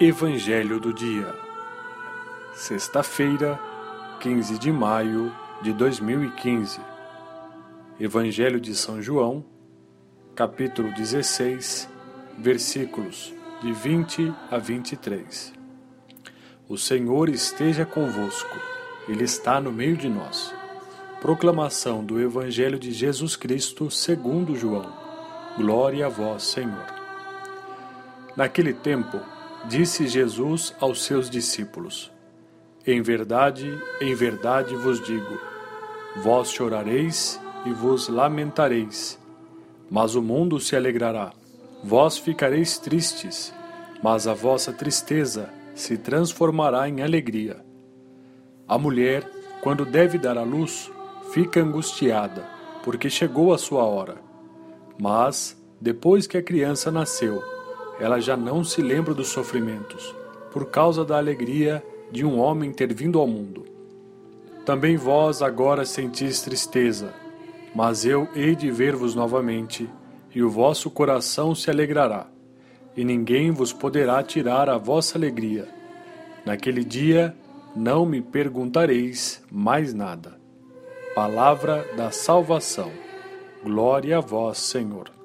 Evangelho do Dia, sexta-feira, 15 de maio de 2015. Evangelho de São João, capítulo 16, versículos de 20 a 23. O Senhor esteja convosco, Ele está no meio de nós. Proclamação do Evangelho de Jesus Cristo segundo João. Glória a vós, Senhor. Naquele tempo, disse Jesus aos seus discípulos: Em verdade, em verdade vos digo: vós chorareis e vos lamentareis, mas o mundo se alegrará. Vós ficareis tristes, mas a vossa tristeza se transformará em alegria. A mulher, quando deve dar à luz, fica angustiada, porque chegou a sua hora. Mas, depois que a criança nasceu, ela já não se lembra dos sofrimentos, por causa da alegria de um homem ter vindo ao mundo. Também vós agora sentis tristeza, mas eu hei de ver-vos novamente, e o vosso coração se alegrará, e ninguém vos poderá tirar a vossa alegria. Naquele dia não me perguntareis mais nada. Palavra da salvação. Glória a vós, Senhor.